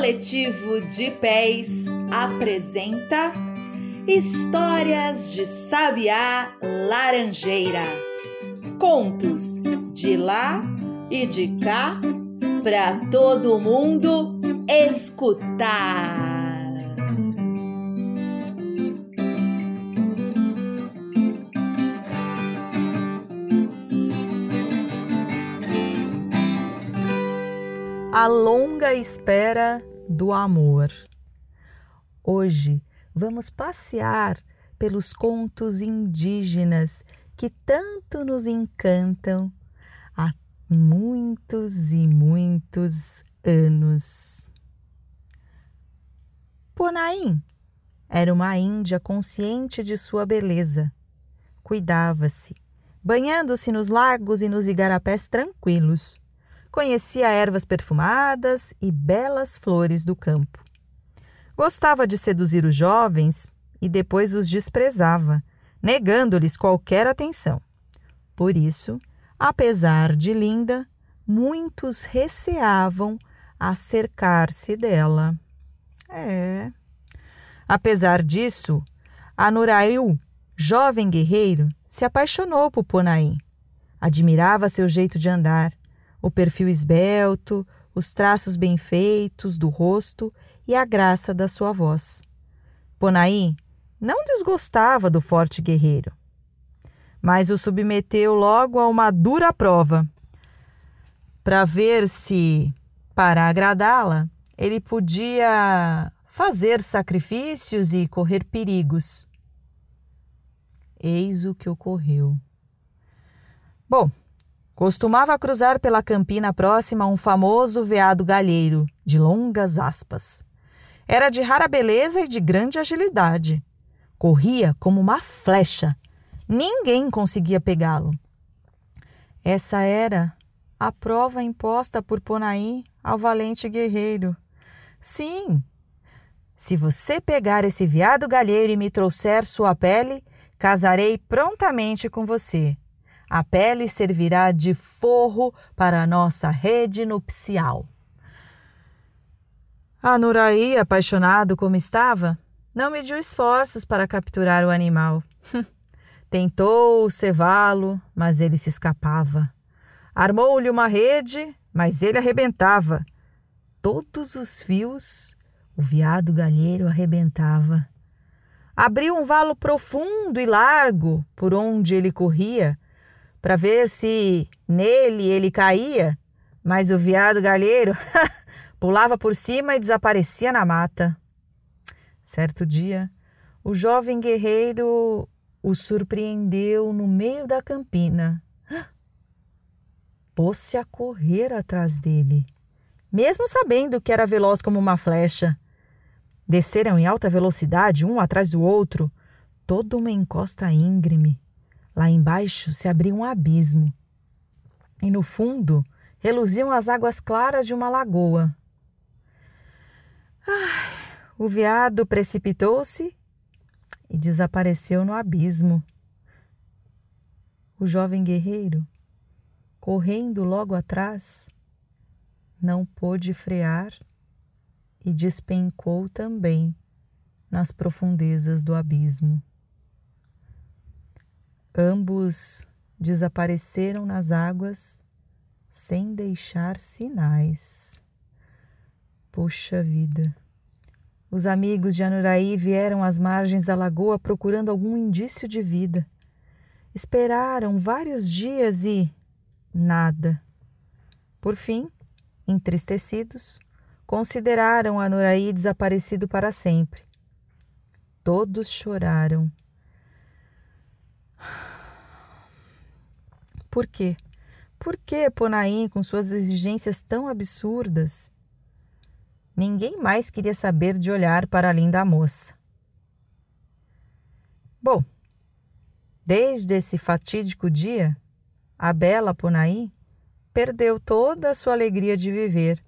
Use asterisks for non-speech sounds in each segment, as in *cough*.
Coletivo de Pés apresenta Histórias de Sabiá Laranjeira. Contos de lá e de cá para todo mundo escutar. A longa espera do amor. Hoje vamos passear pelos contos indígenas que tanto nos encantam há muitos e muitos anos. Ponaim era uma índia consciente de sua beleza. Cuidava-se, banhando-se nos lagos e nos igarapés tranquilos Conhecia ervas perfumadas e belas flores do campo. Gostava de seduzir os jovens e depois os desprezava, negando-lhes qualquer atenção. Por isso, apesar de linda, muitos receavam acercar-se dela. É. Apesar disso, Anuraiu, jovem guerreiro, se apaixonou por Ponaim. Admirava seu jeito de andar, o perfil esbelto, os traços bem feitos do rosto e a graça da sua voz. Ponaí não desgostava do forte guerreiro, mas o submeteu logo a uma dura prova. Para ver se, para agradá-la, ele podia fazer sacrifícios e correr perigos. Eis o que ocorreu. Bom, Costumava cruzar pela campina próxima um famoso veado galheiro, de longas aspas. Era de rara beleza e de grande agilidade. Corria como uma flecha. Ninguém conseguia pegá-lo. Essa era a prova imposta por Ponaí ao valente guerreiro. Sim, se você pegar esse veado galheiro e me trouxer sua pele, casarei prontamente com você. A pele servirá de forro para a nossa rede nupcial. Anuraí, apaixonado como estava, não mediu esforços para capturar o animal. *laughs* Tentou cevá-lo, mas ele se escapava. Armou-lhe uma rede, mas ele arrebentava. Todos os fios o veado galheiro arrebentava. Abriu um valo profundo e largo por onde ele corria para ver se nele ele caía, mas o viado galheiro *laughs* pulava por cima e desaparecia na mata. Certo dia, o jovem guerreiro o surpreendeu no meio da campina. *gasps* Pôs-se a correr atrás dele, mesmo sabendo que era veloz como uma flecha. Desceram em alta velocidade, um atrás do outro, toda uma encosta íngreme. Lá embaixo se abria um abismo. E no fundo reluziam as águas claras de uma lagoa. Ai, o veado precipitou-se e desapareceu no abismo. O jovem guerreiro, correndo logo atrás, não pôde frear e despencou também nas profundezas do abismo. Ambos desapareceram nas águas sem deixar sinais. Puxa vida! Os amigos de Anuraí vieram às margens da lagoa procurando algum indício de vida. Esperaram vários dias e nada. Por fim, entristecidos, consideraram Anuraí desaparecido para sempre. Todos choraram por quê? Por que Ponaim, com suas exigências tão absurdas? Ninguém mais queria saber de olhar para a linda moça. Bom, desde esse fatídico dia, a bela Ponaí perdeu toda a sua alegria de viver.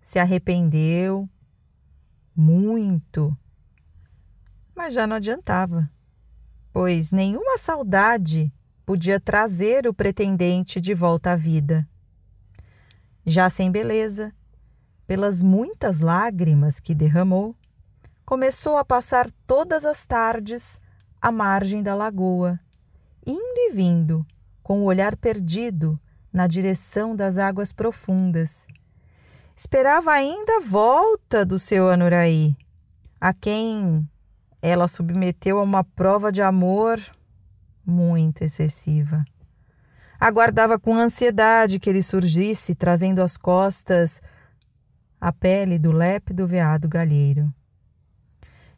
Se arrependeu muito. Mas já não adiantava pois nenhuma saudade podia trazer o pretendente de volta à vida. Já sem beleza, pelas muitas lágrimas que derramou, começou a passar todas as tardes à margem da lagoa, indo e vindo, com o olhar perdido na direção das águas profundas. Esperava ainda a volta do seu Anuraí, a quem ela submeteu a uma prova de amor muito excessiva. Aguardava com ansiedade que ele surgisse, trazendo às costas a pele do lépido veado galheiro.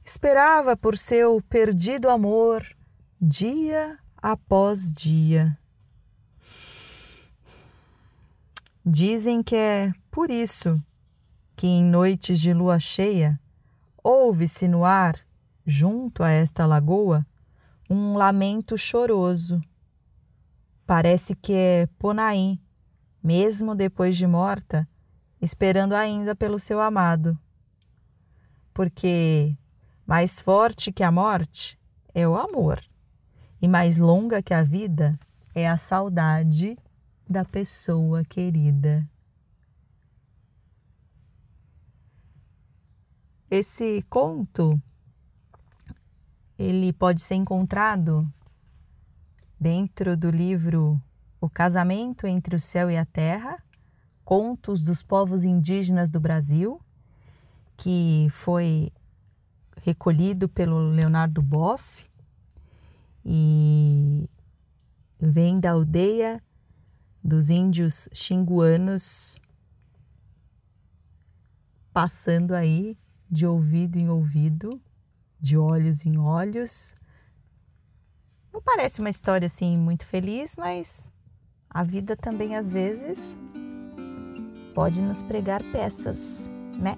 Esperava por seu perdido amor dia após dia. Dizem que é por isso que em noites de lua cheia ouve-se no ar, junto a esta lagoa, um lamento choroso. Parece que é Ponaim, mesmo depois de morta, esperando ainda pelo seu amado. Porque mais forte que a morte é o amor, e mais longa que a vida é a saudade da pessoa querida. Esse conto ele pode ser encontrado dentro do livro O Casamento entre o Céu e a Terra, Contos dos Povos Indígenas do Brasil, que foi recolhido pelo Leonardo Boff e vem da aldeia dos índios xinguanos, passando aí de ouvido em ouvido, de olhos em olhos. Não parece uma história assim muito feliz, mas a vida também às vezes pode nos pregar peças, né?